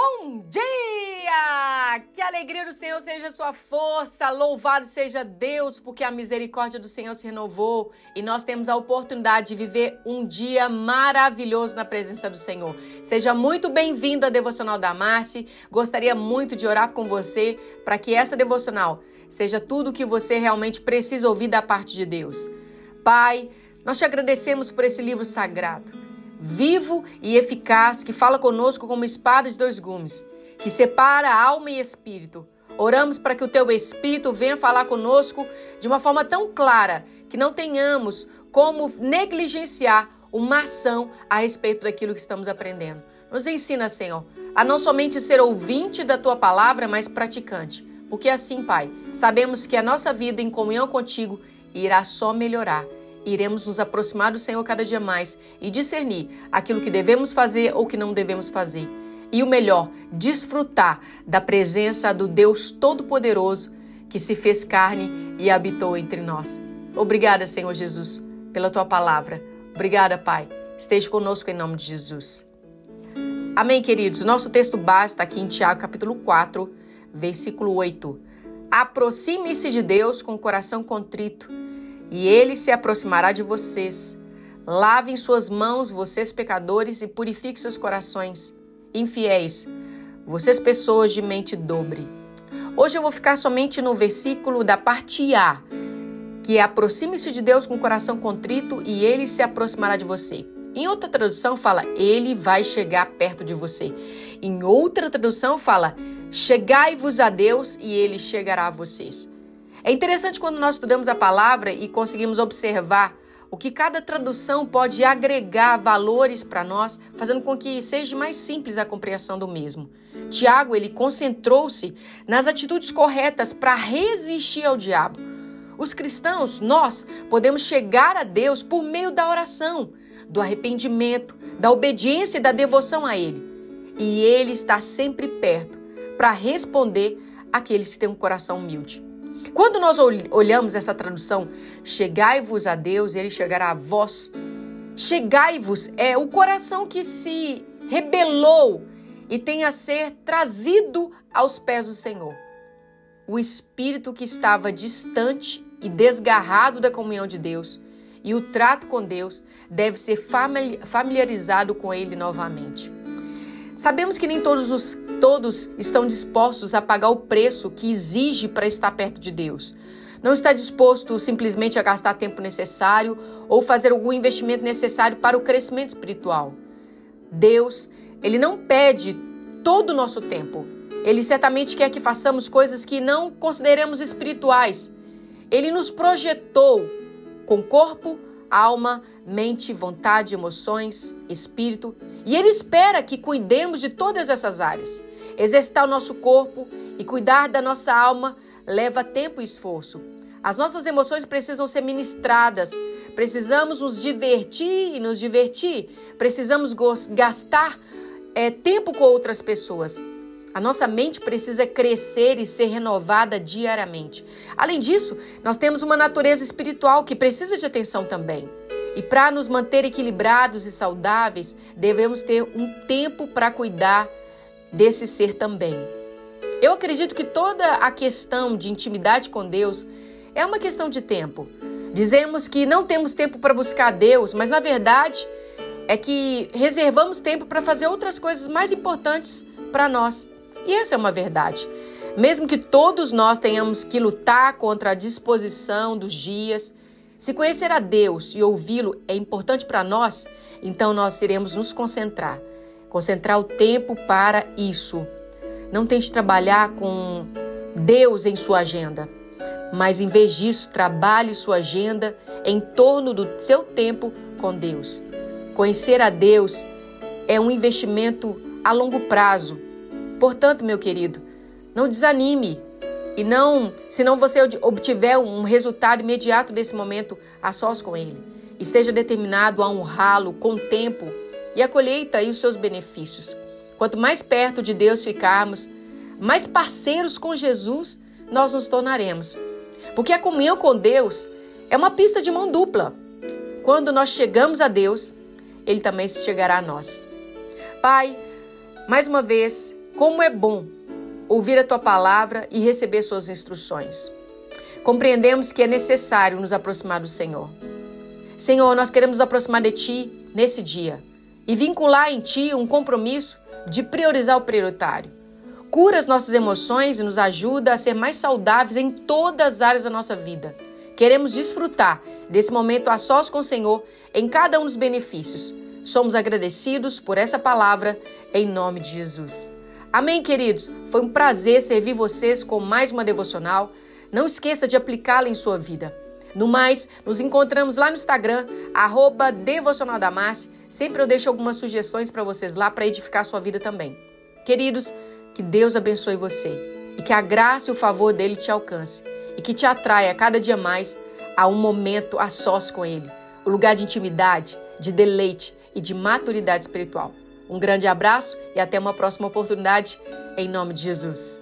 Bom dia! Que a alegria do Senhor seja sua força, louvado seja Deus, porque a misericórdia do Senhor se renovou e nós temos a oportunidade de viver um dia maravilhoso na presença do Senhor. Seja muito bem-vindo à Devocional da Marci. Gostaria muito de orar com você para que essa devocional seja tudo o que você realmente precisa ouvir da parte de Deus. Pai, nós te agradecemos por esse livro sagrado vivo e eficaz, que fala conosco como espada de dois gumes, que separa alma e espírito. Oramos para que o teu espírito venha falar conosco de uma forma tão clara que não tenhamos como negligenciar uma ação a respeito daquilo que estamos aprendendo. Nos ensina, Senhor, a não somente ser ouvinte da tua palavra, mas praticante. Porque assim, Pai, sabemos que a nossa vida em comunhão contigo irá só melhorar iremos nos aproximar do Senhor cada dia mais e discernir aquilo que devemos fazer ou que não devemos fazer. E o melhor, desfrutar da presença do Deus Todo-Poderoso que se fez carne e habitou entre nós. Obrigada, Senhor Jesus, pela tua palavra. Obrigada, Pai. Esteja conosco em nome de Jesus. Amém, queridos. Nosso texto base está aqui em Tiago, capítulo 4, versículo 8. Aproxime-se de Deus com o coração contrito e ele se aproximará de vocês. Lavem suas mãos, vocês pecadores, e purifiquem seus corações. Infiéis, vocês pessoas de mente dobre. Hoje eu vou ficar somente no versículo da parte A, que é aproxime-se de Deus com o coração contrito e ele se aproximará de você. Em outra tradução fala, ele vai chegar perto de você. Em outra tradução fala, chegai-vos a Deus e ele chegará a vocês. É interessante quando nós estudamos a palavra e conseguimos observar o que cada tradução pode agregar valores para nós, fazendo com que seja mais simples a compreensão do mesmo. Tiago, ele concentrou-se nas atitudes corretas para resistir ao diabo. Os cristãos, nós podemos chegar a Deus por meio da oração, do arrependimento, da obediência e da devoção a ele. E ele está sempre perto para responder àqueles que têm um coração humilde. Quando nós olhamos essa tradução, chegai-vos a Deus e ele chegará a vós. Chegai-vos é o coração que se rebelou e tem a ser trazido aos pés do Senhor. O espírito que estava distante e desgarrado da comunhão de Deus e o trato com Deus deve ser familiarizado com ele novamente. Sabemos que nem todos os todos estão dispostos a pagar o preço que exige para estar perto de Deus. Não está disposto simplesmente a gastar tempo necessário ou fazer algum investimento necessário para o crescimento espiritual. Deus, ele não pede todo o nosso tempo. Ele certamente quer que façamos coisas que não consideremos espirituais. Ele nos projetou com corpo, alma, mente, vontade, emoções, espírito, e Ele espera que cuidemos de todas essas áreas. Exercitar o nosso corpo e cuidar da nossa alma leva tempo e esforço. As nossas emoções precisam ser ministradas, precisamos nos divertir e nos divertir, precisamos gastar é, tempo com outras pessoas. A nossa mente precisa crescer e ser renovada diariamente. Além disso, nós temos uma natureza espiritual que precisa de atenção também. E para nos manter equilibrados e saudáveis, devemos ter um tempo para cuidar desse ser também. Eu acredito que toda a questão de intimidade com Deus é uma questão de tempo. Dizemos que não temos tempo para buscar Deus, mas na verdade é que reservamos tempo para fazer outras coisas mais importantes para nós. E essa é uma verdade. Mesmo que todos nós tenhamos que lutar contra a disposição dos dias, se conhecer a Deus e ouvi-lo é importante para nós, então nós iremos nos concentrar, concentrar o tempo para isso. Não tente trabalhar com Deus em sua agenda, mas em vez disso, trabalhe sua agenda em torno do seu tempo com Deus. Conhecer a Deus é um investimento a longo prazo Portanto, meu querido, não desanime e não, se não você obtiver um resultado imediato desse momento a sós com ele. Esteja determinado a honrá-lo com o tempo e a colheita e os seus benefícios. Quanto mais perto de Deus ficarmos, mais parceiros com Jesus nós nos tornaremos. Porque a comunhão com Deus é uma pista de mão dupla. Quando nós chegamos a Deus, Ele também chegará a nós. Pai, mais uma vez, Como é bom ouvir a tua palavra e receber suas instruções. Compreendemos que é necessário nos aproximar do Senhor. Senhor, nós queremos nos aproximar de ti nesse dia e vincular em ti um compromisso de priorizar o prioritário. Cura as nossas emoções e nos ajuda a ser mais saudáveis em todas as áreas da nossa vida. Queremos desfrutar desse momento a sós com o Senhor em cada um dos benefícios. Somos agradecidos por essa palavra em nome de Jesus. Amém, queridos? Foi um prazer servir vocês com mais uma devocional. Não esqueça de aplicá-la em sua vida. No mais, nos encontramos lá no Instagram, arroba. Sempre eu deixo algumas sugestões para vocês lá para edificar sua vida também. Queridos, que Deus abençoe você e que a graça e o favor dele te alcance e que te atraia cada dia mais a um momento a sós com ele, o um lugar de intimidade, de deleite e de maturidade espiritual. Um grande abraço e até uma próxima oportunidade, em nome de Jesus.